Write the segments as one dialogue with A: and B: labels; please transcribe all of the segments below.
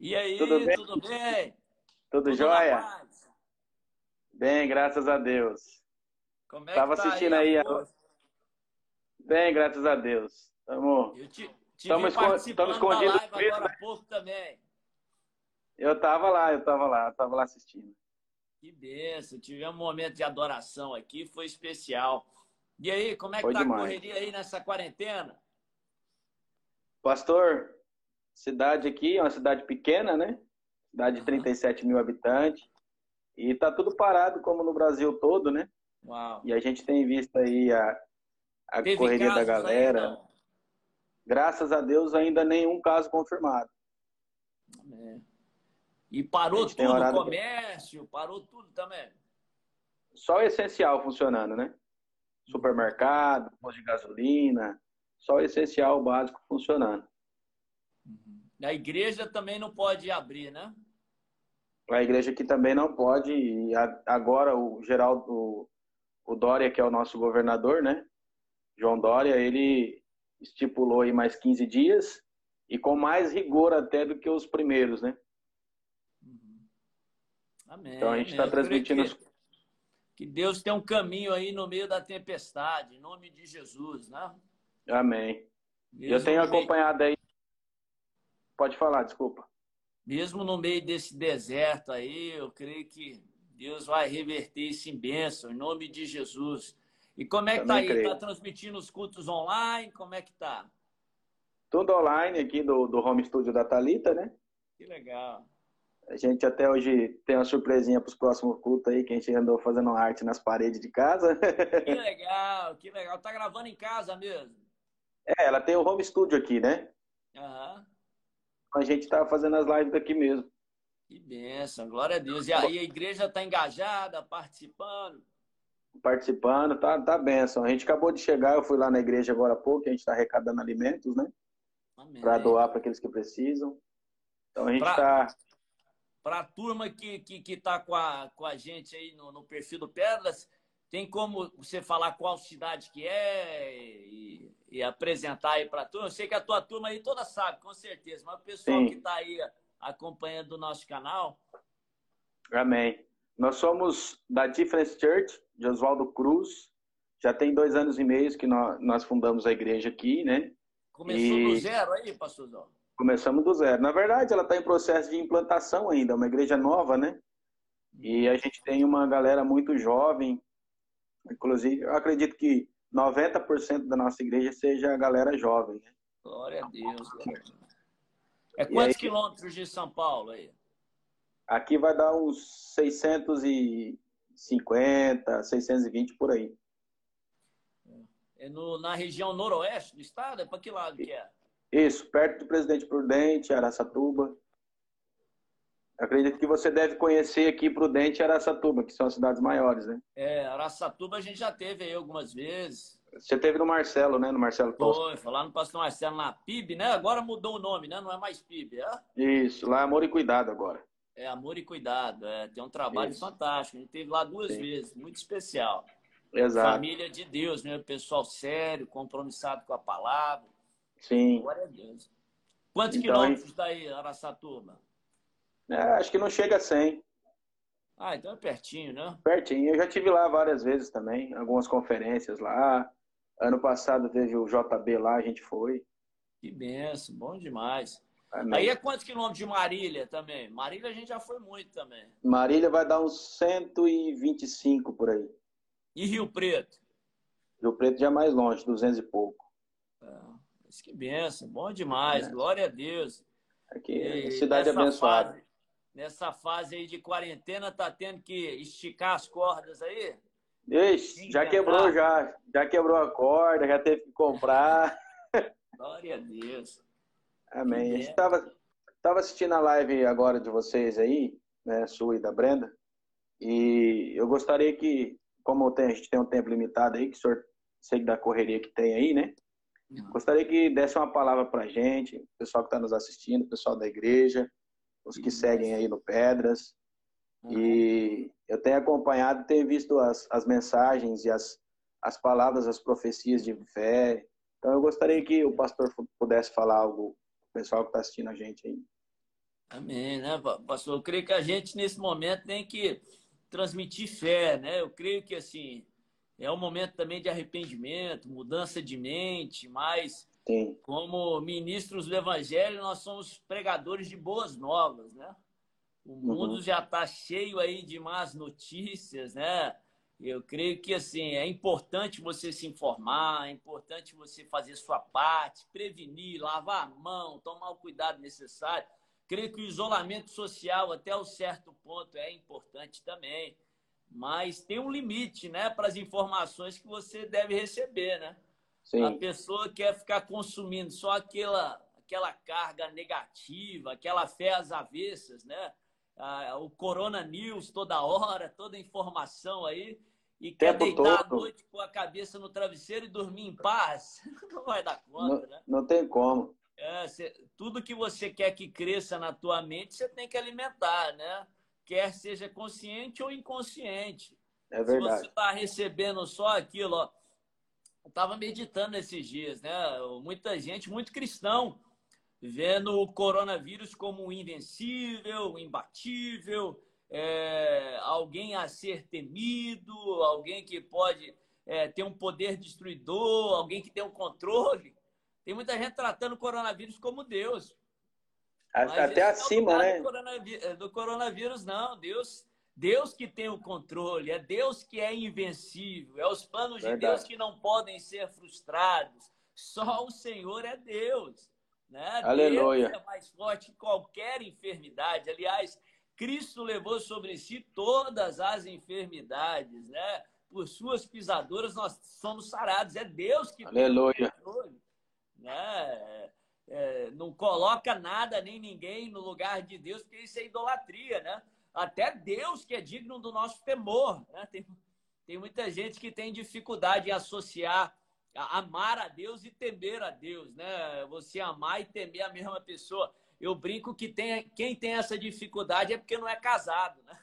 A: E aí, tudo bem? Tudo, bem?
B: tudo, tudo jóia? Bem, graças a Deus.
A: Como é
B: Tava
A: que tá
B: assistindo
A: aí.
B: aí a... Bem, graças a Deus. Tamo...
A: Eu te, te
B: tamo, esco...
A: estamos
B: escondidos.
A: agora há pouco também.
B: Eu tava lá, eu tava lá, eu tava lá assistindo.
A: Que benção, tivemos um momento de adoração aqui, foi especial. E aí, como é que
B: Foi
A: tá
B: demais.
A: a correria aí nessa quarentena?
B: Pastor, cidade aqui é uma cidade pequena, né? Cidade de
A: Aham.
B: 37 mil habitantes. E tá tudo parado, como no Brasil todo, né?
A: Uau.
B: E a gente tem visto aí a, a
A: Teve
B: correria da galera. Graças a Deus, ainda nenhum caso confirmado.
A: É. E parou tudo, o comércio, parou tudo também.
B: Só o essencial funcionando, né? Supermercado, posto de gasolina, só o essencial, o básico funcionando.
A: A igreja também não pode abrir, né?
B: A igreja aqui também não pode, e agora o Geraldo, o, Dória, que é o nosso governador, né? João Dória, ele estipulou aí mais 15 dias e com mais rigor até do que os primeiros, né?
A: Amém.
B: Então a gente está transmitindo
A: que, que Deus tem um caminho aí no meio da tempestade, em nome de Jesus, né?
B: Amém.
A: Mesmo
B: Eu tenho acompanhado aí. Pode falar, desculpa.
A: Mesmo no meio desse deserto aí, eu creio que Deus vai reverter isso em bênção, em nome de Jesus. E como é que tá aí?
B: creio.
A: Tá transmitindo os cultos online? Como é que tá?
B: Tudo online aqui do, do home studio da Talita, né?
A: Que legal.
B: A gente até hoje tem uma surpresinha para os próximos cultos aí, que a gente andou fazendo arte nas paredes de casa.
A: Que legal, que legal. Tá gravando em casa mesmo?
B: é, ela tem o home studio aqui, né?
A: Aham.
B: A gente tá fazendo as lives daqui mesmo.
A: Que bênção, glória a Deus. E aí a igreja está engajada, participando?
B: Participando, tá, tá benção. A gente acabou de chegar, eu fui lá na igreja agora há pouco, a gente está arrecadando alimentos, né? Para doar para aqueles que precisam. Então a gente
A: Pra-
B: está.
A: Para a turma que está que, que tá com, a, com a gente aí no, no perfil do Pedras, tem como você falar qual cidade que é e, e apresentar aí para a turma? Eu sei que a tua turma aí toda sabe, com certeza, mas o pessoal
B: Sim.
A: que está aí acompanhando o nosso canal,
B: Amém. Nós somos da Difference Church, de Oswaldo Cruz. Já tem dois anos e meio que nós, nós fundamos a igreja aqui, né?
A: começou
B: E-
A: do zero aí, pastorzão?
B: Começamos do zero. Na verdade, ela está em processo de implantação ainda, é uma igreja nova, né? E a gente tem uma galera muito jovem. Inclusive, eu acredito que 90% da nossa igreja seja a galera jovem. Né?
A: Glória a Deus. Glória a Deus. É quantos
B: aí-
A: quilômetros de São Paulo aí?
B: Aqui vai dar uns 650, 620 por aí.
A: É no, na região noroeste do estado? É para que lado que é?
B: Isso, perto do Presidente Prudente, Araçatuba. Acredito que você deve conhecer aqui Prudente e Araçatuba, que são as cidades maiores, né?
A: É, Araçatuba a gente já teve aí algumas vezes.
B: Você teve no Marcelo, né? No Marcelo Costa.
A: Foi, foi lá no Pastor Marcelo, na PIB, né? Agora mudou o nome, né? Não é mais PIB, é?
B: Isso, lá é Amor e Cuidado agora.
A: É Amor e Cuidado. É, tem um trabalho
B: Isso.
A: fantástico. A gente teve lá duas
B: Sim.
A: vezes, muito especial.
B: Exato.
A: Família de Deus, né? Pessoal sério, compromissado com a palavra.
B: Sim.
A: Glória a Deus. Quantos
B: Então,
A: quilômetros daí, Araçatuba?
B: É, acho que não chega a 100.
A: Ah, então é pertinho, né?
B: Pertinho. Eu já tive lá várias vezes também, algumas conferências lá. Ano passado teve o JB lá, a gente foi.
A: Que benção, bom demais.
B: Amém.
A: Aí é quantos quilômetros de Marília também? Marília a gente já foi muito também.
B: Marília vai dar uns 125 por aí.
A: E Rio Preto?
B: Rio Preto já é mais longe, 200 e pouco.
A: Mas que benção, bom demais,
B: É.
A: glória a Deus.
B: Aqui
A: E
B: cidade abençoada.
A: fase- nessa fase aí de quarentena, tá tendo que esticar as cordas aí?
B: Ixi, já quebrou já. Já quebrou a corda, já teve que comprar.
A: Glória a Deus.
B: Amém. A
A: Que
B: gente tava, tava assistindo a live agora de vocês aí, né, sua e da Brenda, e eu gostaria que, como a gente tem um tempo limitado aí, que o senhor sei da correria que tem aí, né? Gostaria que desse uma palavra pra gente, o pessoal que está nos assistindo, o pessoal da igreja, os que seguem aí no Pedras. E eu tenho acompanhado, tenho visto as, as mensagens e as, as palavras, as profecias de fé. Então eu gostaria que o pastor pudesse falar algo, o pessoal que está assistindo a gente aí.
A: Amém, né, pastor? Eu creio que a gente, nesse momento, tem que transmitir fé, né? Eu creio que, assim, é um momento também de arrependimento, mudança de mente, mas Sim. como ministros do Evangelho, nós somos pregadores de boas novas, né? O mundo uhum. já está cheio aí de más notícias, né? Eu creio que assim é importante você se informar, é importante você fazer sua parte, prevenir, lavar a mão, tomar o cuidado necessário. Creio que o isolamento social até um certo ponto é importante também, mas tem um limite, né, para as informações que você deve receber, né? Sim. A pessoa quer ficar consumindo só aquela aquela carga negativa, aquela fé às avessas, né? Ah, o Corona News toda hora, toda informação aí, e quer Tempo deitar todo. à noite com a cabeça no travesseiro e dormir em paz, não vai dar conta,
B: não,
A: né?
B: Não tem como.
A: É, cê, tudo que você quer que cresça na tua mente, você tem que alimentar, né? Quer seja consciente ou inconsciente.
B: É verdade.
A: Se você está recebendo só aquilo, ó, estava meditando esses dias, né? Muita gente, muito cristão, vendo o coronavírus como invencível, imbatível, é, alguém a ser temido, alguém que pode é, ter um poder destruidor, alguém que tem um controle. Tem muita gente tratando o coronavírus como Deus.
B: Até acima, né?
A: Do coronavírus, é, do coronavírus, não. Deus, Deus que tem o controle, é Deus que é invencível, é os planos Verdade. de Deus que não podem ser frustrados. Só o Senhor é Deus. Né?
B: Aleluia.
A: Deus é mais forte que qualquer enfermidade. Aliás, Cristo levou sobre si todas as enfermidades, né? Por suas pisaduras nós somos sarados. É Deus que
B: Aleluia. tem o
A: controle né? É, não coloca nada nem ninguém no lugar de Deus, porque isso é idolatria, né? Até Deus que é digno do nosso temor, né? Tem, tem muita gente que tem dificuldade em associar amar a Deus e temer a Deus, né? Você amar e temer a mesma pessoa. Eu brinco que tem, quem tem essa dificuldade é porque não é casado, né?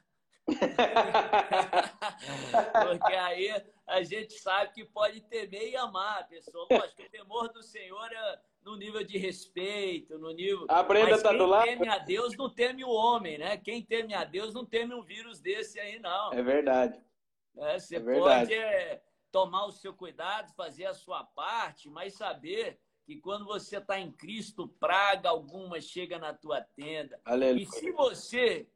A: Porque aí a gente sabe que pode temer e amar a pessoa. Lógico, o temor do Senhor é no nível de respeito, no nível.
B: A Brenda Mas tá
A: quem
B: do lado.
A: teme a Deus não teme o homem, né? Quem teme a Deus não teme um vírus desse aí, não.
B: É verdade.
A: É, você é verdade. pode é, tomar o seu cuidado, fazer a sua parte, mas saber que quando você está em Cristo, praga alguma chega na tua tenda.
B: Aleluia.
A: E se você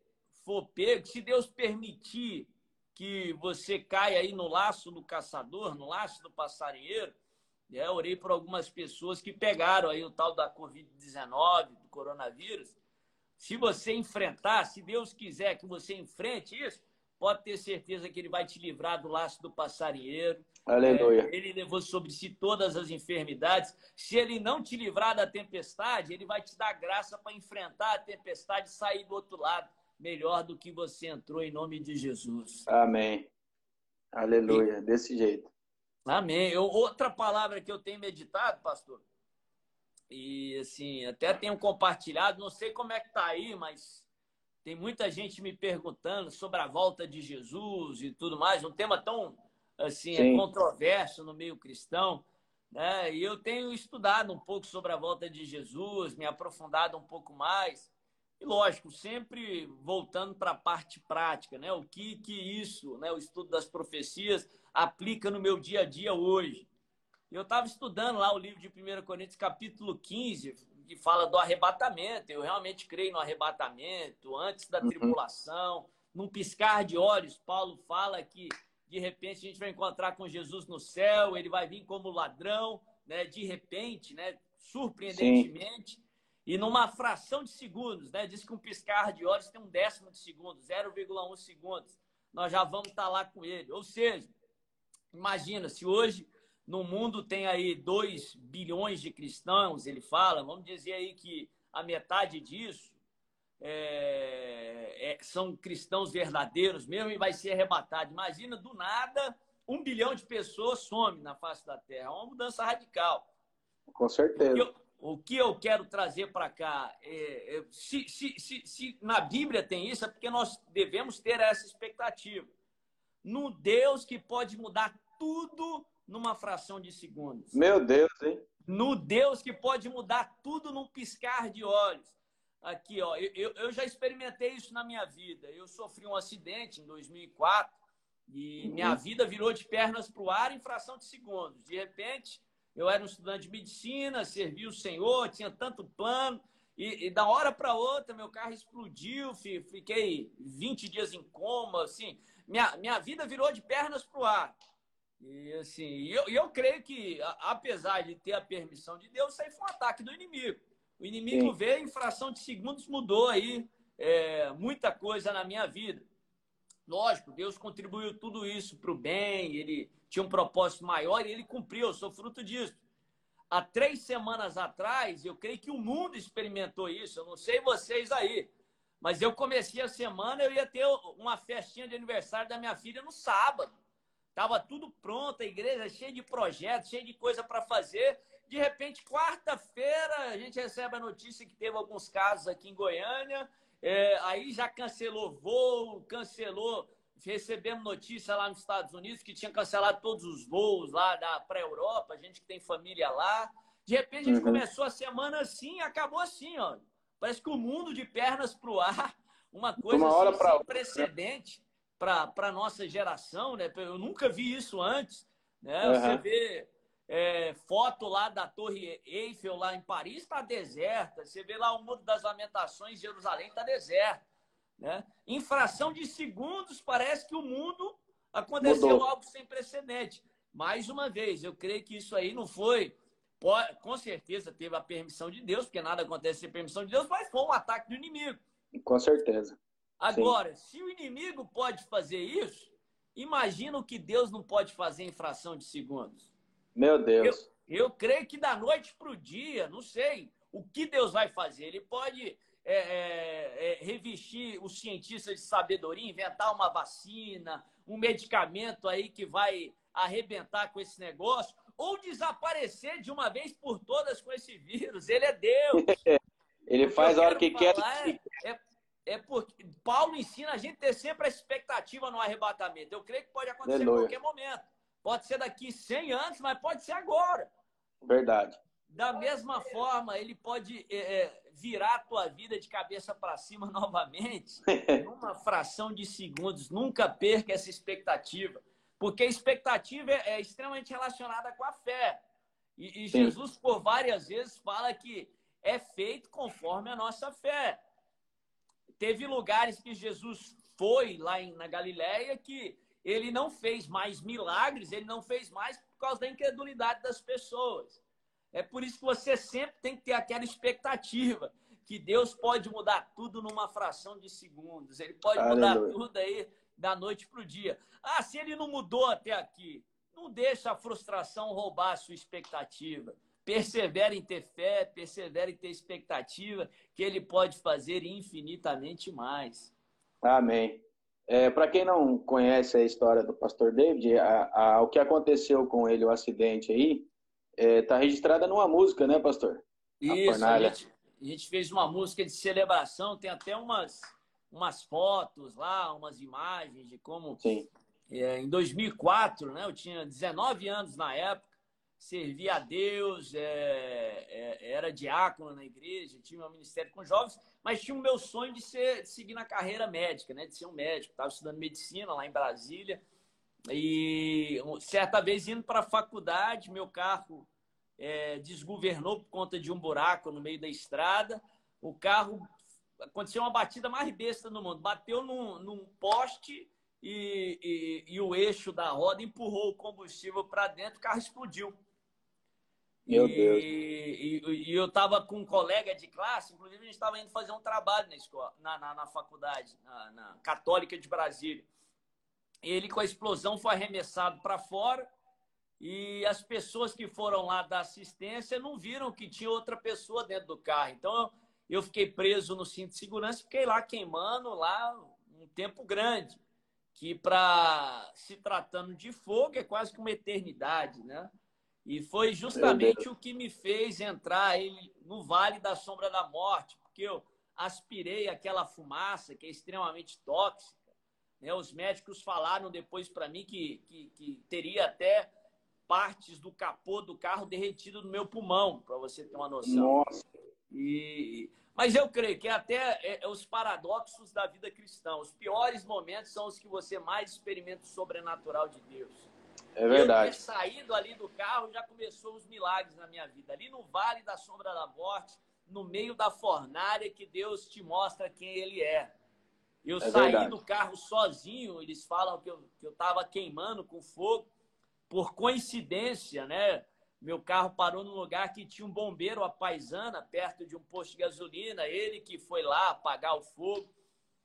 A: for pego, se Deus permitir que você caia aí no laço do caçador, no laço do passarinheiro, é, orei por algumas pessoas que pegaram aí o tal da Covid-19, do coronavírus. Se você enfrentar, se Deus quiser que você enfrente isso, pode ter certeza que ele vai te livrar do laço do passarinheiro.
B: Aleluia.
A: É, ele levou sobre si todas as enfermidades. Se ele não te livrar da tempestade, ele vai te dar graça para enfrentar a tempestade e sair do outro lado melhor do que você entrou em nome de Jesus.
B: Amém. Aleluia. E... Desse jeito.
A: Amém. Eu, outra palavra que eu tenho meditado, pastor, e assim, até tenho compartilhado, não sei como é que tá aí, mas tem muita gente me perguntando sobre a volta de Jesus e tudo mais, um tema tão assim, é controverso no meio cristão. Né? E eu tenho estudado um pouco sobre a volta de Jesus, me aprofundado um pouco mais. E lógico, sempre voltando para a parte prática, né? O que que isso, né? O estudo das profecias aplica no meu dia a dia hoje. Eu estava estudando lá o livro de 1 Coríntios, capítulo 15, que fala do arrebatamento. Eu realmente creio no arrebatamento, antes da uhum. tribulação, num piscar de olhos. Paulo fala que de repente a gente vai encontrar com Jesus no céu, ele vai vir como ladrão, né? De repente, né? Surpreendentemente. Sim. E numa fração de segundos, né? Diz que um piscar de olhos tem um décimo de segundo, 0,1 segundos. Nós já vamos estar lá com ele. Ou seja, imagina, se hoje no mundo tem aí 2 bilhões de cristãos, ele fala, vamos dizer aí que a metade disso é, é, são cristãos verdadeiros mesmo e vai ser arrebatado. Imagina, do nada, um bilhão de pessoas some na face da Terra. É uma mudança radical.
B: Com certeza
A: o que eu quero trazer para cá, é, é, se, se, se, se, na Bíblia tem isso, é porque nós devemos ter essa expectativa. No Deus que pode mudar tudo numa fração de segundos.
B: Meu Deus, hein?
A: No Deus que pode mudar tudo num piscar de olhos. aqui, ó, eu, eu já experimentei isso na minha vida. Eu sofri um acidente em 2004 e uhum. minha vida virou de pernas para o ar em fração de segundos. De repente, eu era um estudante de medicina, servi o Senhor, tinha tanto plano, e, e da hora para outra, meu carro explodiu, fiquei 20 dias em coma, assim, minha, minha vida virou de pernas para o ar. E assim, eu, eu creio que, apesar de ter a permissão de Deus, isso aí foi um ataque do inimigo. O inimigo Sim. veio, em fração de segundos, mudou aí é, muita coisa na minha vida. Lógico, Deus contribuiu tudo isso para o bem, ele tinha um propósito maior e ele cumpriu, eu sou fruto disso. Há três semanas atrás, eu creio que o mundo experimentou isso, eu não sei vocês aí, mas eu comecei a semana, eu ia ter uma festinha de aniversário da minha filha no sábado. Tava tudo pronto, a igreja cheia de projetos, cheia de coisa para fazer. De repente, quarta-feira, a gente recebe a notícia que teve alguns casos aqui em Goiânia. É, aí já cancelou voo, cancelou. Recebemos notícia lá nos Estados Unidos que tinha cancelado todos os voos lá para a Europa, a gente que tem família lá. De repente, a gente uhum. começou a semana assim e acabou assim, ó. Parece que o mundo de pernas para o ar, uma coisa uma assim, sem precedente para a nossa geração, né? Eu nunca vi isso antes. Né? Uhum. Você vê é, foto lá da Torre Eiffel lá em Paris, está deserta. Você vê lá o Muro das Lamentações, Jerusalém está deserto. Né? Em fração de segundos, parece que o mundo aconteceu Mudou. algo sem precedente. Mais uma vez, eu creio que isso aí não foi. Com certeza teve a permissão de Deus, porque nada acontece sem permissão de Deus, mas foi um ataque do inimigo.
B: Com certeza.
A: Agora, Sim. se o inimigo pode fazer isso, imagina o que Deus não pode fazer em fração de segundos.
B: Meu Deus.
A: Eu, eu creio que da noite para o dia, não sei o que Deus vai fazer. Ele pode é, é, é, revestir os cientistas de sabedoria, inventar uma vacina, um medicamento aí que vai arrebentar com esse negócio, ou desaparecer de uma vez por todas com esse vírus. Ele é Deus.
B: Ele faz a hora que quer.
A: É, é, porque Paulo ensina a gente ter sempre a expectativa no arrebatamento. Eu creio que pode acontecer Aleluia. em qualquer momento. Pode ser daqui 100 anos, mas pode ser agora.
B: Verdade.
A: Da mesma forma, ele pode é, é virar a tua vida de cabeça para cima novamente, numa fração de segundos. Nunca perca essa expectativa, porque a expectativa é, é extremamente relacionada com a fé. E, e Jesus, por várias vezes, fala que é feito conforme a nossa fé. Teve lugares que Jesus foi lá em, na Galiléia que ele não fez mais milagres, ele não fez mais por causa da incredulidade das pessoas. É por isso que você sempre tem que ter aquela expectativa que Deus pode mudar tudo numa fração de segundos. Ele pode Aleluia. mudar tudo aí da noite para o dia. Ah, se ele não mudou até aqui, não deixa a frustração roubar a sua expectativa. Persevere em ter fé, persevere em ter expectativa, que ele pode fazer infinitamente mais.
B: Amém. É, Para quem não conhece a história do pastor David, a, a, o que aconteceu com ele, o acidente aí, está é, tá registrada numa música, né, pastor?
A: Isso, a, a, gente, a gente fez uma música de celebração, tem até umas, umas fotos lá, umas imagens de como.
B: Sim.
A: É, em 2004, né, eu tinha 19 anos na época, servia a Deus, é, é, era diácono na igreja, tinha um ministério com jovens, mas tinha o meu sonho de, ser, de seguir na carreira médica, né, de ser um médico. Estava estudando medicina lá em Brasília. E certa vez indo para a faculdade, meu carro é, desgovernou por conta de um buraco no meio da estrada. O carro aconteceu uma batida mais besta no mundo. Bateu num, num poste e, e, e, o eixo da roda empurrou o combustível para dentro, o carro explodiu.
B: Meu
A: e,
B: Deus.
A: E, e eu estava com um colega de classe, inclusive a gente estava indo fazer um trabalho na escola, na, na, na faculdade, na, na, Católica de Brasília. Ele, com a explosão, foi arremessado para fora e as pessoas que foram lá da assistência não viram que tinha outra pessoa dentro do carro. Então, eu fiquei preso no cinto de segurança, fiquei lá queimando lá um tempo grande, que para se tratando de fogo é quase que uma eternidade, né? E foi justamente o que me fez entrar no Vale da Sombra da Morte, porque eu aspirei aquela fumaça que é extremamente tóxica. Né? Os médicos falaram depois para mim que, que, que, teria até partes do capô do carro derretido no meu pulmão, para você ter uma noção.
B: Nossa.
A: E, mas eu creio que até é, é, os paradoxos da vida cristã, os piores momentos são os que você mais experimenta o sobrenatural de Deus.
B: É verdade.
A: Eu ter saído ali do carro já começou os milagres na minha vida. Ali no vale da sombra da morte, no meio da fornalha que Deus te mostra quem Ele é. Eu é saí verdade. do carro sozinho, eles falam que eu estava queimando com fogo. Por coincidência, né? Meu carro parou num lugar que tinha um bombeiro, a paisana, perto de um posto de gasolina. Ele que foi lá apagar o fogo.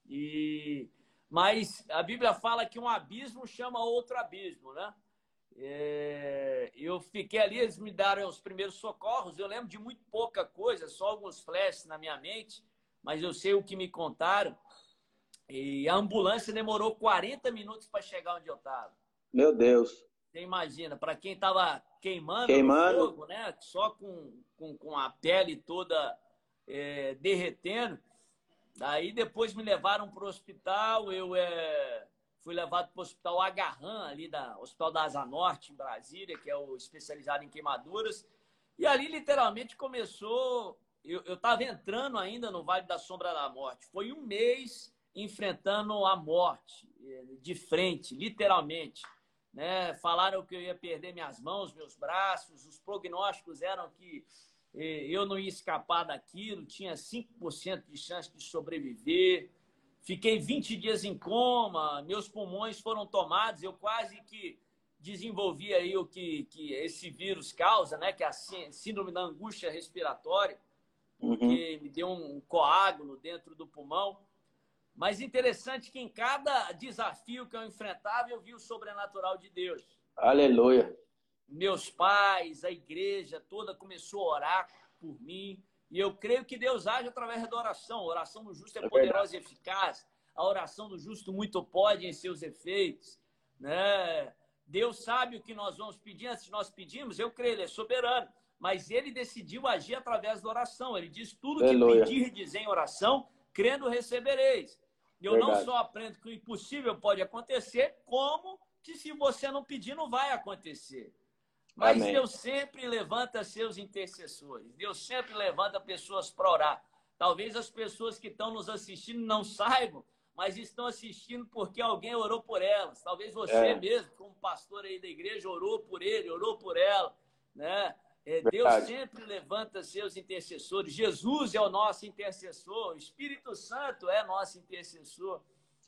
A: E Mas a Bíblia fala que um abismo chama outro abismo, né? É... Eu fiquei ali, eles me deram os primeiros socorros. Eu lembro de muito pouca coisa, só alguns flashes na minha mente, mas eu sei o que me contaram. E a ambulância demorou 40 minutos para chegar onde eu estava.
B: Meu Deus.
A: Você imagina, para quem estava queimando,
B: queimando.
A: fogo, né? Só com, com, com a pele toda é, derretendo. Aí depois me levaram para o hospital, eu é, fui levado para o hospital Agarran, ali da Hospital da Asa Norte, em Brasília, que é o especializado em queimaduras. E ali literalmente começou. Eu estava entrando ainda no Vale da Sombra da Morte. Foi um mês enfrentando a morte é, de frente, literalmente né? Falaram que eu ia perder minhas mãos, meus braços, os prognósticos eram que eh, eu não ia escapar daquilo, tinha 5% de chance de sobreviver. Fiquei 20 dias em coma, meus pulmões foram tomados, eu quase que desenvolvi aí o que, que esse vírus causa, né? Que é a síndrome da angústia respiratória, porque uhum. me deu um coágulo dentro do pulmão. Mas interessante que em cada desafio que eu enfrentava, eu vi o sobrenatural de Deus.
B: Aleluia.
A: Meus pais, a igreja toda começou a orar por mim. E eu creio que Deus age através da oração. A oração do justo é, é poderosa verdade. e eficaz. A oração do justo muito pode em seus efeitos. Né? Deus sabe o que nós vamos pedir antes de nós pedimos. Eu creio, Ele é soberano. Mas Ele decidiu agir através da oração. Ele diz: tudo que Aleluia. pedir e dizer em oração, crendo recebereis. Eu Verdade. não só aprendo que o impossível pode acontecer, como que se você não pedir, não vai acontecer. Mas Amém. Deus sempre levanta seus intercessores. Deus sempre levanta pessoas para orar. Talvez as pessoas que estão nos assistindo não saibam, mas estão assistindo porque alguém orou por elas. Talvez você é. mesmo, como pastor aí da igreja, orou por ele, orou por ela, né? É, Deus sempre levanta seus intercessores. Jesus é o nosso intercessor. O Espírito Santo é nosso intercessor.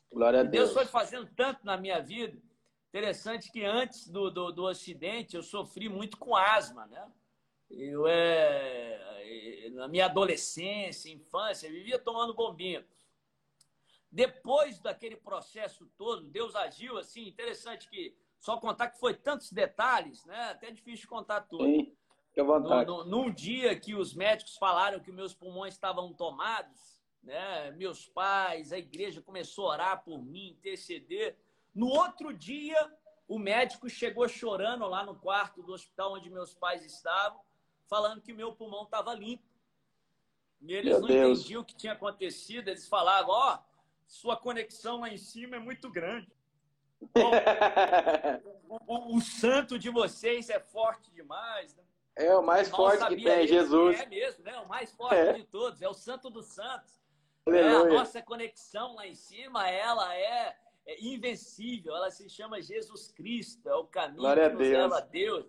B: Glória a Deus.
A: Deus foi fazendo tanto na minha vida. Interessante que antes do, do, do acidente eu sofri muito com asma, né? Eu, é, na minha adolescência, infância, vivia tomando bombinha. Depois daquele processo todo, Deus agiu assim, interessante que só contar que foi tantos detalhes, né? Até difícil contar tudo. Sim.
B: Fique à vontade.
A: No, no, num dia que os médicos falaram que meus pulmões estavam tomados, né? meus pais, a igreja começou a orar por mim, interceder. No outro dia, o médico chegou chorando lá no quarto do hospital onde meus pais estavam, falando que meu pulmão estava limpo. E eles meu não Deus. entendiam o que tinha acontecido. Eles falavam: Ó, oh, sua conexão lá em cima é muito grande. o, o, o, santo de vocês é forte demais. Né?
B: É o mais forte que tem, Jesus.
A: É mesmo, né? O mais forte é. de todos, é o Santo dos Santos. É, a nossa conexão lá em cima, ela é, é, invencível, ela se chama Jesus Cristo, é o caminho Glória que nos leva a Deus.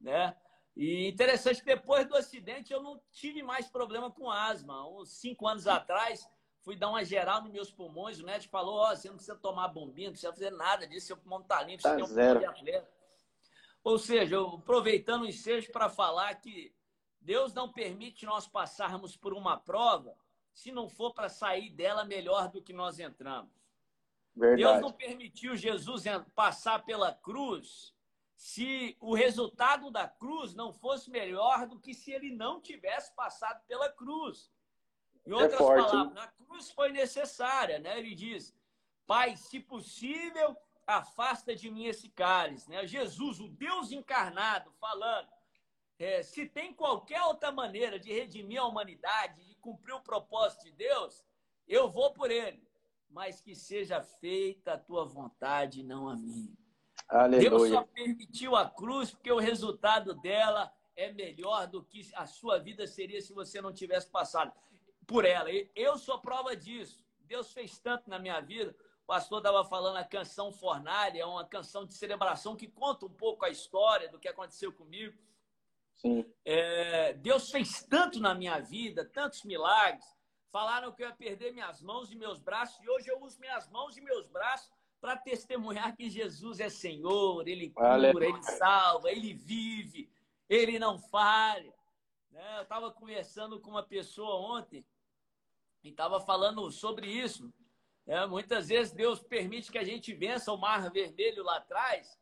A: Né? E interessante depois do acidente eu não tive mais problema com asma. Uns cinco anos atrás, fui dar uma geral nos meus pulmões, o médico falou, ó, oh, você não precisa tomar bombinha, não precisa fazer nada disso, seu pulmão tá limpo,
B: tá
A: você tem
B: um zero. de
A: atleta. Ou seja, aproveitando o ensejo para falar que Deus não permite nós passarmos por uma prova se não for para sair dela melhor do que nós entramos. Verdade. Deus não permitiu Jesus passar pela cruz se o resultado da cruz não fosse melhor do que se ele não tivesse passado pela cruz. Em outras é palavras, a cruz foi necessária, né? Ele diz: Pai, se possível, afasta de mim esse cálice. Né? Jesus, o Deus encarnado, falando. É, se tem qualquer outra maneira de redimir a humanidade, de cumprir o propósito de Deus, eu vou por ele. Mas que seja feita a tua vontade, não a minha.
B: Aleluia.
A: Deus só permitiu a cruz porque o resultado dela é melhor do que a sua vida seria se você não tivesse passado por ela. Eu sou prova disso. Deus fez tanto na minha vida. O pastor estava falando a canção Fornalha, é uma canção de celebração que conta um pouco a história do que aconteceu comigo.
B: Sim.
A: É, Deus fez tanto na minha vida, tantos milagres. Falaram que eu ia perder minhas mãos e meus braços, e hoje eu uso minhas mãos e meus braços para testemunhar que Jesus é Senhor, Ele cura, Aleluia. Ele salva, Ele vive, Ele não falha. Né? Eu estava conversando com uma pessoa ontem e estava falando sobre isso. É, muitas vezes Deus permite que a gente vença o Mar Vermelho lá atrás,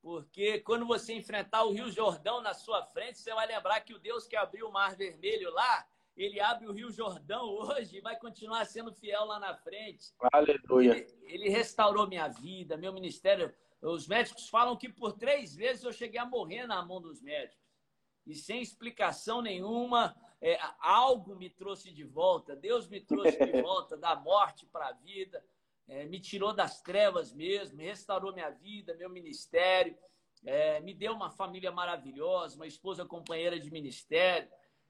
A: porque quando você enfrentar o Rio Jordão na sua frente, você vai lembrar que o Deus que abriu o Mar Vermelho lá, ele abre o Rio Jordão hoje e vai continuar sendo fiel lá na frente.
B: Aleluia.
A: Ele, ele, restaurou minha vida, meu ministério. Os médicos falam que por três vezes eu cheguei a morrer na mão dos médicos. E sem explicação nenhuma, é, algo me trouxe de volta. Deus me trouxe de volta da morte para a vida. É, me tirou das trevas mesmo, restaurou minha vida, meu ministério. É, me deu uma família maravilhosa, uma esposa companheira de ministério.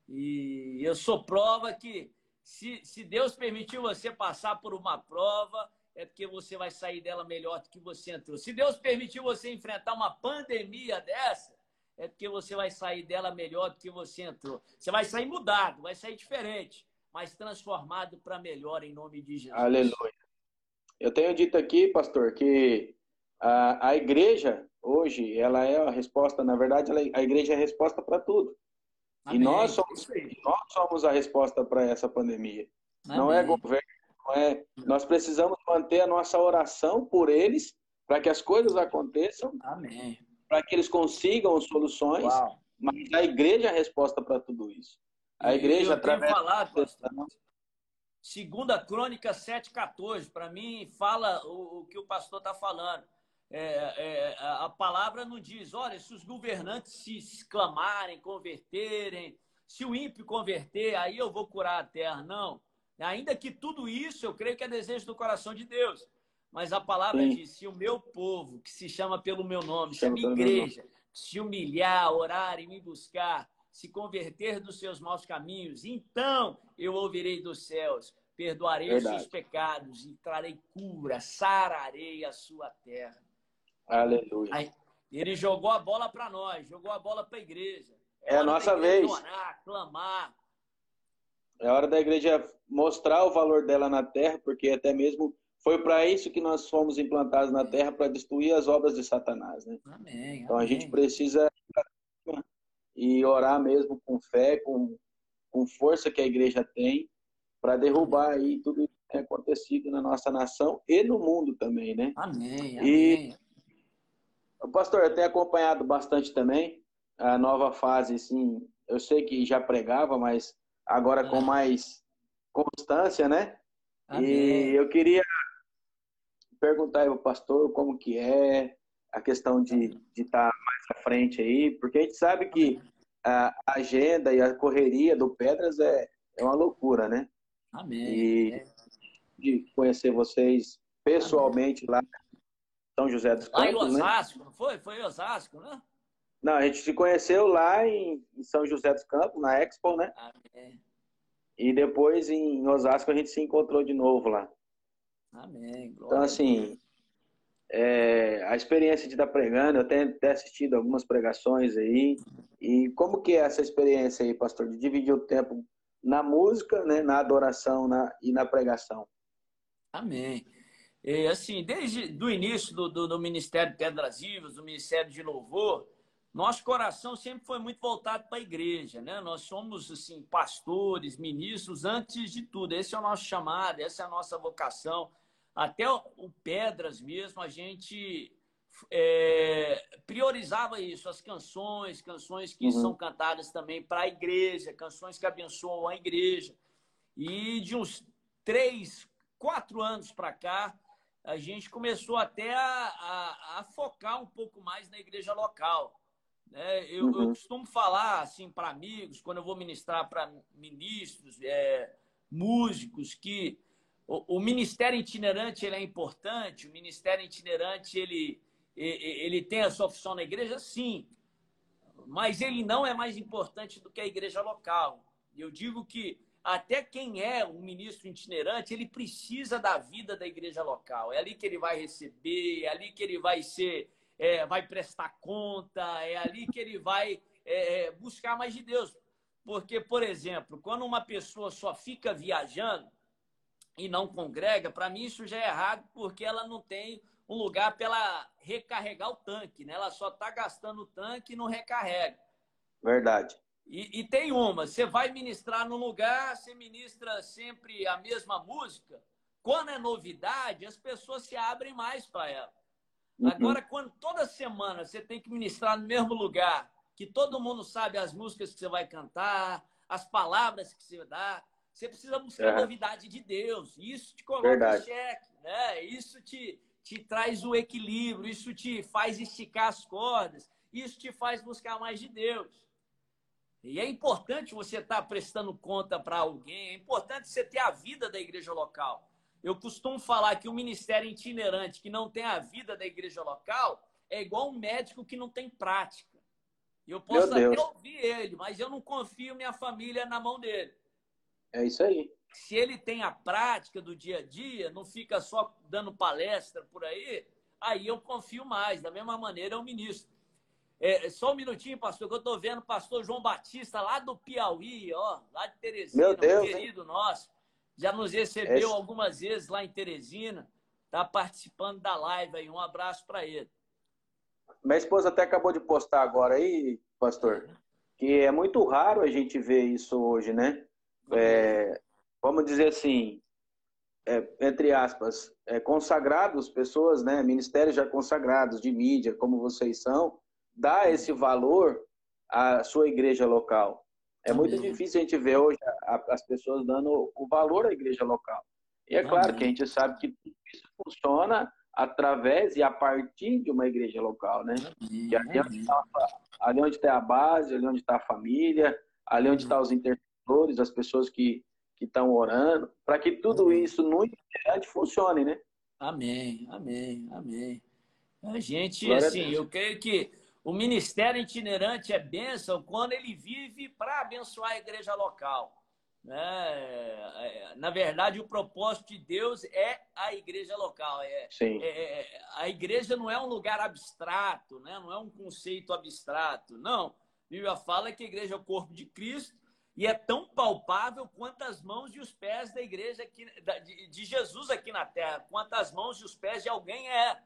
A: E eu sou prova que se, se Deus permitiu você passar por uma prova, é porque você vai sair dela melhor do que você entrou. Se Deus permitiu você enfrentar uma pandemia dessa, é porque você vai sair dela melhor do que você entrou. Você vai sair mudado, vai sair diferente, mas transformado para melhor em nome de Jesus.
B: Aleluia. Eu tenho dito aqui, pastor, que a, a igreja hoje, ela é a resposta, na verdade, ela, a igreja é a resposta para tudo. Amém. E nós somos, nós somos a resposta para essa pandemia. Amém. Não é governo, não é. Nós precisamos manter a nossa oração por eles para que as coisas aconteçam.
A: Amém.
B: Para que eles consigam soluções. Uau. Mas a igreja é a resposta para tudo isso. A igreja,
A: eu através. Falado, pastor, segunda Crônica 7,14, para mim, fala o, o que o pastor está falando é, é, a palavra não diz, olha, se os governantes se clamarem, converterem, se o ímpio converter, aí eu vou curar a terra. Não. Ainda que tudo isso eu creio que é desejo do coração de Deus. Mas a palavra Sim. diz: se o meu povo, que se chama pelo meu nome, se a minha igreja, se humilhar, orar e me buscar, se converter dos seus maus caminhos, então eu ouvirei dos céus, perdoarei Verdade. os seus pecados e trarei cura, sararei a sua terra.
B: Aleluia. Aí,
A: ele jogou a bola para nós, jogou a bola para a igreja.
B: É, é a nossa vez.
A: Orar, clamar.
B: É hora da igreja mostrar o valor dela na terra, porque até mesmo foi para isso que nós fomos implantados na terra, para destruir as obras de Satanás. Né?
A: Amém,
B: então
A: amém.
B: a gente precisa e orar mesmo com fé, com, com força que a igreja tem, para derrubar aí tudo que tem acontecido na nossa nação e no mundo também, né?
A: Amém,
B: amém. E Pastor, eu tenho acompanhado bastante também a nova fase, sim. Eu sei que já pregava, mas agora com mais constância, né? Amém. E eu queria perguntar aí ao pastor como que é a questão de estar tá mais à frente aí, porque a gente sabe que a agenda e a correria do Pedras é, é uma loucura, né?
A: Amém.
B: E de conhecer vocês pessoalmente Amém. lá são José dos Campos. Lá em
A: né? Osasco, né? não foi? Foi em Osasco, né?
B: Não, a gente se conheceu lá em, São José dos Campos, na Expo, né?
A: É.
B: E depois em Osasco a gente se encontrou de novo lá.
A: Amém.
B: Glória então, assim, é, a experiência de estar pregando, eu tenho até assistido algumas pregações aí. E como que é essa experiência aí, pastor, de dividir o tempo na música, né, na adoração na, e na pregação?
A: Amém. E, assim, desde do início do, do, do Ministério Pedras Vivas, do Ministério de Louvor, nosso coração sempre foi muito voltado para a igreja, né? Nós somos, assim, pastores, ministros, antes de tudo. Esse é o nosso chamado, essa é a nossa vocação. Até o Pedras mesmo, a gente é, priorizava isso, as canções, canções que uhum. são cantadas também para a igreja, canções que abençoam a igreja. E de uns três, quatro anos para cá, a gente começou até a, a, a focar um pouco mais na igreja local. Né? Eu, uhum. eu costumo falar assim para amigos, quando eu vou ministrar para ministros, é, músicos, que o, o, ministério itinerante ele é importante, o ministério itinerante ele, ele tem a sua função na igreja, sim. mas ele não é mais importante do que a igreja local. Eu digo que até quem é um ministro itinerante, ele precisa da vida da igreja local. É ali que ele vai receber, é ali que ele vai ser, é, vai prestar conta, é ali que ele vai é, é buscar mais de Deus. Porque, por exemplo, quando uma pessoa só fica viajando e não congrega, para mim isso já é errado, porque ela não tem um lugar para ela recarregar o tanque, né? Ela só está gastando o tanque e não recarrega.
B: Verdade.
A: E, e, tem uma, você vai ministrar num lugar, você ministra sempre a mesma música. Quando é novidade, as pessoas se abrem mais para ela. Uhum. Agora, quando toda semana você tem que ministrar no mesmo lugar, que todo mundo sabe as músicas que você vai cantar, as palavras que você dá, você precisa buscar é. a novidade de Deus. Isso te coloca Verdade. em xeque, né? Isso te, te traz o equilíbrio, isso te faz esticar as cordas, isso te faz buscar mais de Deus. E é importante você estar prestando conta para alguém, é importante você ter a vida da igreja local. Eu costumo falar que o ministério itinerante que não tem a vida da igreja local é igual um médico que não tem prática. Eu posso até ouvir ele, mas eu não confio minha família na mão dele.
B: É isso aí.
A: Se ele tem a prática do dia a dia, não fica só dando palestra por aí, aí eu confio mais. Da mesma maneira, é o ministro. É, só um minutinho, pastor, que eu estou vendo o pastor João Batista, lá do Piauí, ó, lá de Teresina,
B: Meu Deus,
A: um querido hein? nosso. Já nos recebeu algumas vezes lá em Teresina. Está participando da live aí. Um abraço para ele.
B: Minha esposa até acabou de postar agora aí, pastor, que é muito raro a gente ver isso hoje, né? É, vamos dizer assim, é, entre aspas, é, consagrados, pessoas, né, ministérios já consagrados de mídia, como vocês são, dá esse valor à sua igreja local. É muito Amém. difícil a gente ver hoje as pessoas dando o valor à igreja local. E é claro que a gente sabe que isso funciona através e a partir de uma igreja local, né? Que ali, onde está, ali onde está a base, ali onde está a família, ali onde estão tá os intercessores, as pessoas que que estão orando, para que tudo isso no instante funcione, né?
A: Amém, amém, amém. A gente, Glória assim, eu creio que o ministério itinerante é bênção quando ele vive para abençoar a igreja local. Né? É, na verdade, o propósito de Deus é a igreja local. É. É, é, a igreja não é um lugar abstrato, né? não é um conceito abstrato. Não. A Bíblia fala que a igreja é o corpo de Cristo e é tão palpável quanto as mãos e os pés da igreja aqui, de Jesus aqui na terra, quanto as mãos e os pés de alguém é.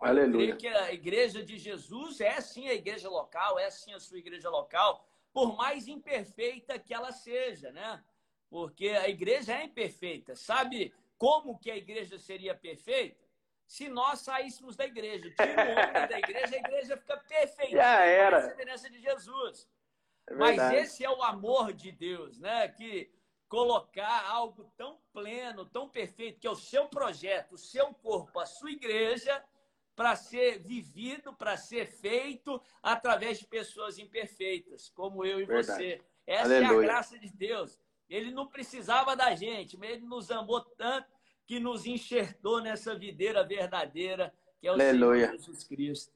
B: Aleluia.
A: Eu creio que a igreja de Jesus é sim a igreja local, é sim a sua igreja local, por mais imperfeita que ela seja, né? Porque a igreja é imperfeita. Sabe como que a igreja seria perfeita? Se nós saíssemos da igreja, tira o homem da igreja, a igreja fica perfeita.
B: Já era.
A: A semelhança de Jesus. É Mas esse é o amor de Deus, né? Que colocar algo tão pleno, tão perfeito, que é o seu projeto, o seu corpo, a sua igreja, para ser vivido, para ser feito através de pessoas imperfeitas, como eu e Verdade. você. Essa Aleluia. é a graça de Deus. Ele não precisava da gente, mas ele nos amou tanto que nos enxertou nessa videira verdadeira, que é o Aleluia. Senhor Jesus Cristo.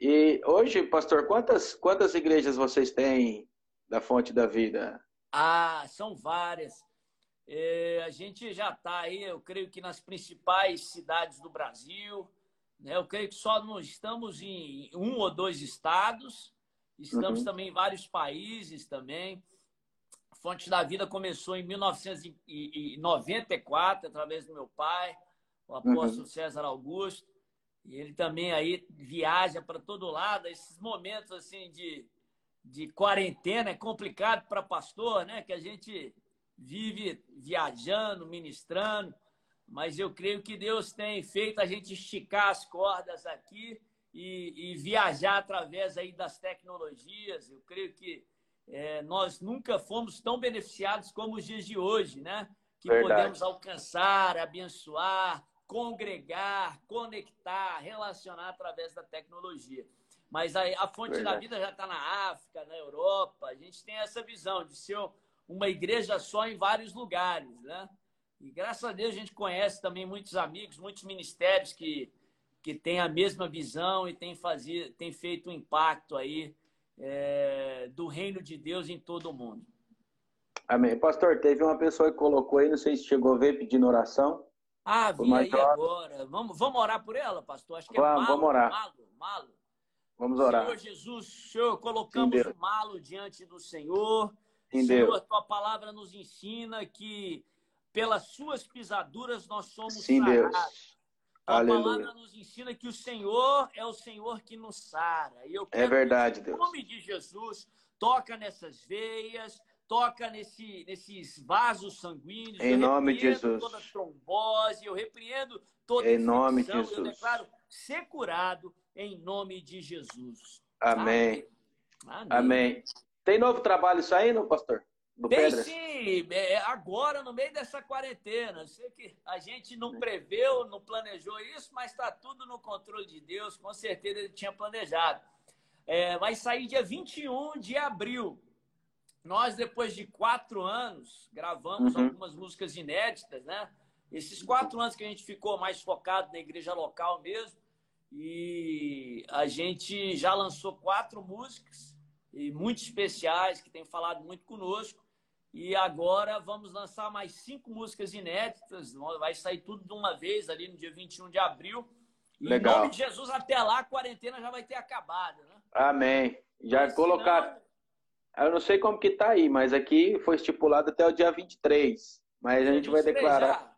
B: E hoje, pastor, quantas, quantas igrejas vocês têm da Fonte da Vida?
A: Ah, são várias. É, a gente já está aí, eu creio que nas principais cidades do Brasil. Né? Eu creio que só não estamos em um ou dois estados, estamos uhum. também em vários países também. Fonte da Vida começou em 1994, através do meu pai, o apóstolo uhum. César Augusto. E ele também aí viaja para todo lado. Esses momentos assim de, de quarentena é complicado para pastor, né? Que a gente vive viajando, ministrando mas eu creio que Deus tem feito a gente esticar as cordas aqui e, e viajar através aí das tecnologias. Eu creio que é, nós nunca fomos tão beneficiados como os dias de hoje, né? Que Verdade. podemos alcançar, abençoar, congregar, conectar, relacionar através da tecnologia. Mas a, a fonte Verdade. da vida já está na África, na Europa. A gente tem essa visão de ser uma igreja só em vários lugares, né? E graças a Deus a gente conhece também muitos amigos, muitos ministérios que, que têm a mesma visão e têm, fazido, têm feito um impacto aí é, do reino de Deus em todo o mundo.
B: Amém. Pastor, teve uma pessoa que colocou aí, não sei se chegou a ver pedindo oração.
A: Ah, vi aí agora. Vamos, vamos orar por ela, pastor? Acho que é
B: vamos,
A: malo,
B: vamos orar.
A: malo, malo.
B: Vamos orar.
A: Senhor Jesus, Senhor, colocamos
B: Sim,
A: o malo diante do Senhor.
B: Sim,
A: Senhor,
B: Deus.
A: a tua palavra nos ensina que pelas suas pisaduras nós somos
B: Sim, Deus.
A: sarados. Tua
B: Aleluia.
A: palavra nos ensina que o Senhor é o Senhor que nos sara. E eu
B: É
A: quero
B: verdade,
A: que, em
B: Deus.
A: nome de Jesus, toca nessas veias, toca nesse, nesses vasos sanguíneos.
B: Em
A: Eu
B: nome de Jesus.
A: Toda trombose, eu repreendo toda
B: Em nome de
A: infecção, Eu
B: Jesus.
A: declaro ser curado em nome de Jesus.
B: Amém.
A: Amém.
B: Amém. Tem novo trabalho saindo, pastor? Do
A: Tem
B: Pedras?
A: sim, é, agora no meio dessa quarentena. Eu sei que a gente não preveu, não planejou isso, mas está tudo no controle de Deus. Com certeza ele tinha planejado. É, vai sair dia 21 de abril. Nós, depois de quatro anos, gravamos
B: Uhum.
A: algumas músicas inéditas, né? Esses quatro anos que a gente ficou mais focado na igreja local mesmo. E a gente já lançou quatro músicas, e muito especiais, que têm falado muito conosco. E agora vamos lançar mais cinco músicas inéditas. Vai sair tudo de uma vez ali no dia 21 de abril. E
B: Legal.
A: Em nome de Jesus, até lá a quarentena já vai ter acabado, né?
B: Amém. Já
A: Mas,
B: colocaram.
A: senão,
B: Eu não sei como que tá aí, mas aqui foi estipulado até o dia 23. Mas a gente vai
A: 23
B: declarar.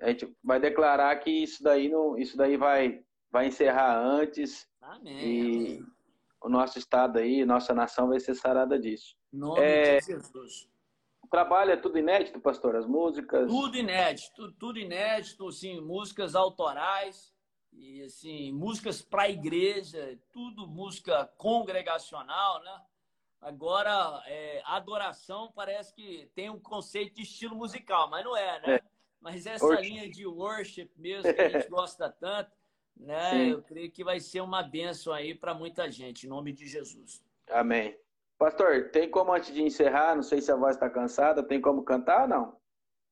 B: A gente vai declarar que isso daí não, isso daí vai, vai encerrar antes
A: Amém.
B: e
A: amém.
B: o nosso estado aí, nossa nação vai ser sarada disso.
A: Em nome
B: É,
A: de Jesus.
B: Trabalho é tudo inédito, pastor? As músicas?
A: Tudo inédito, tudo, tudo inédito, assim, músicas autorais e assim, músicas para a igreja, tudo música congregacional, né? Agora, é, adoração parece que tem um conceito de estilo musical, mas não é, né?
B: É.
A: Mas essa
B: Worship.
A: linha de worship mesmo que a gente gosta tanto, né?
B: Sim.
A: Eu creio que vai ser uma bênção aí para muita gente, em nome de Jesus.
B: Amém. Pastor, tem como antes de encerrar, não sei se a voz está cansada, tem como cantar ou não?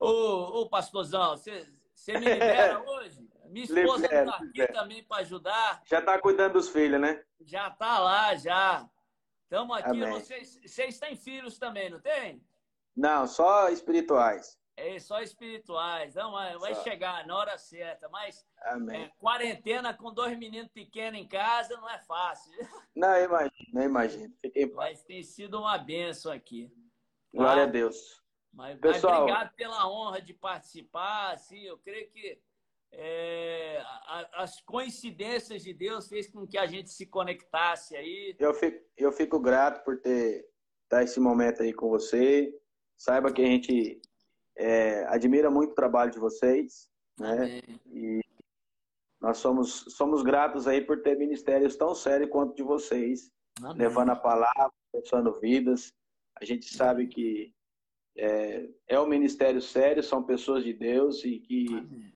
A: Ô, ô pastorzão, você me libera hoje? Minha esposa está aqui
B: libera.
A: também para ajudar.
B: Já está cuidando dos filhos, né?
A: Já tá lá, já. Estamos aqui. Vocês, vocês têm filhos também, não tem?
B: Não, só espirituais.
A: É só espirituais. Não, vai
B: Só.
A: chegar na hora certa. Mas é, quarentena com dois meninos pequenos em casa não é fácil.
B: Não, eu imagino.
A: Mas tem sido uma benção aqui.
B: Glória
A: Tá?
B: a Deus.
A: Mas, mas
B: Pessoal-
A: obrigado pela honra de participar. Assim, eu creio que é, a- as coincidências de Deus fez com que a gente se conectasse aí.
B: Eu fico, eu fico grato por ter estar esse momento aí com você. Saiba que a gente é, admira muito o trabalho de vocês, né?
A: Amém.
B: E nós somos, somos gratos aí por ter ministérios tão sérios quanto de vocês,
A: Amém.
B: levando a palavra, abençoando vidas. A gente sabe que é, é um ministério sério, são pessoas de Deus e que
A: Amém.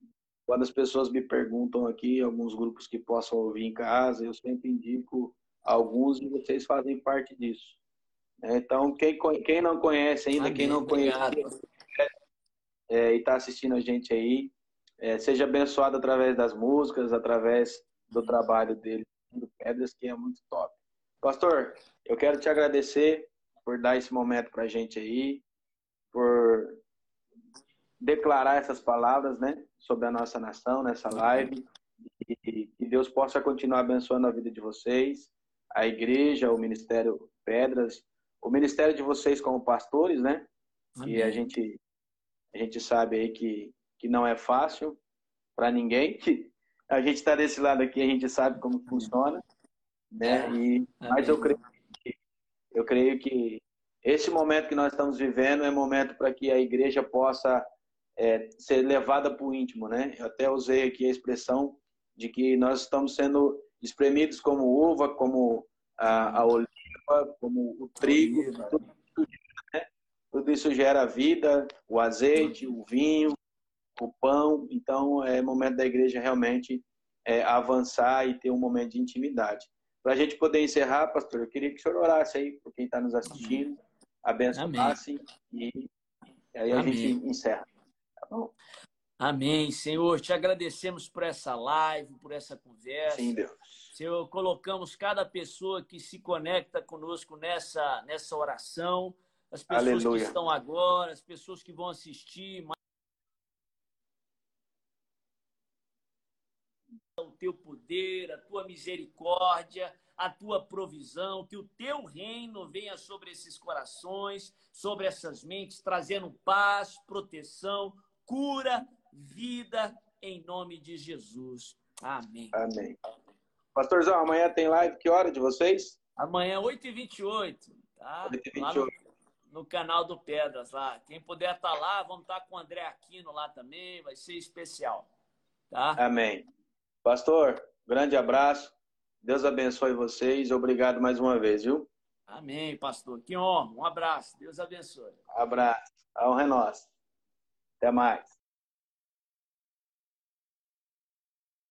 B: quando as pessoas me perguntam aqui, alguns grupos que possam ouvir em casa, eu sempre indico alguns e vocês fazem parte disso. né? Então, quem, quem não conhece ainda, quem não
A: Amém.
B: conhece
A: Obrigado.
B: É, e está assistindo a gente aí, é, seja abençoado através das músicas, através do trabalho dele, do Pedras, que é muito top. Pastor, eu quero te agradecer por dar esse momento para a gente aí, por declarar essas palavras, né, sobre a nossa nação nessa live, e que Deus possa continuar abençoando a vida de vocês, a igreja, o Ministério Pedras, o ministério de vocês como pastores, né, e a
A: Amém.
B: gente, a gente sabe aí que, que não é fácil para ninguém. Que a gente está desse lado aqui, a gente sabe como funciona, né?
A: É.
B: E, mas eu creio, que, eu creio que esse momento que nós estamos vivendo é momento para que a igreja possa é, ser levada para o íntimo, né? Eu até usei aqui a expressão de que nós estamos sendo espremidos como uva, como a, a oliva, como o trigo, tudo tudo isso gera vida, o azeite, o vinho, o pão. Então, é momento da igreja realmente é, avançar e ter um momento de intimidade. Para a gente poder encerrar, pastor, eu queria que o senhor orasse aí por quem está nos assistindo, abençoasse e aí a
A: Amém.
B: gente encerra. Tá bom?
A: Amém, Senhor. Te agradecemos por essa live, por essa conversa.
B: Sim, Deus.
A: Senhor, colocamos cada pessoa que se conecta conosco nessa, nessa oração, as pessoas Aleluia. que estão agora, as pessoas que vão assistir. O teu poder, a tua misericórdia, a tua provisão, que o teu reino venha sobre esses corações, sobre essas mentes, trazendo paz, proteção, cura, vida, em nome de Jesus. Amém.
B: Amém. Pastorzão, amanhã tem live, que hora de vocês?
A: Amanhã, 8h28, tá? 8h28. No, canal do Pedras lá. Quem puder estar tá lá, vamos estar tá com o André Aquino lá também, vai ser especial. Tá?
B: Amém. Pastor, grande abraço. Deus abençoe vocês. Obrigado mais uma vez, viu?
A: Amém, pastor. Que honra. Um abraço. Deus abençoe.
B: Abraço. A honra é nossa. Até mais.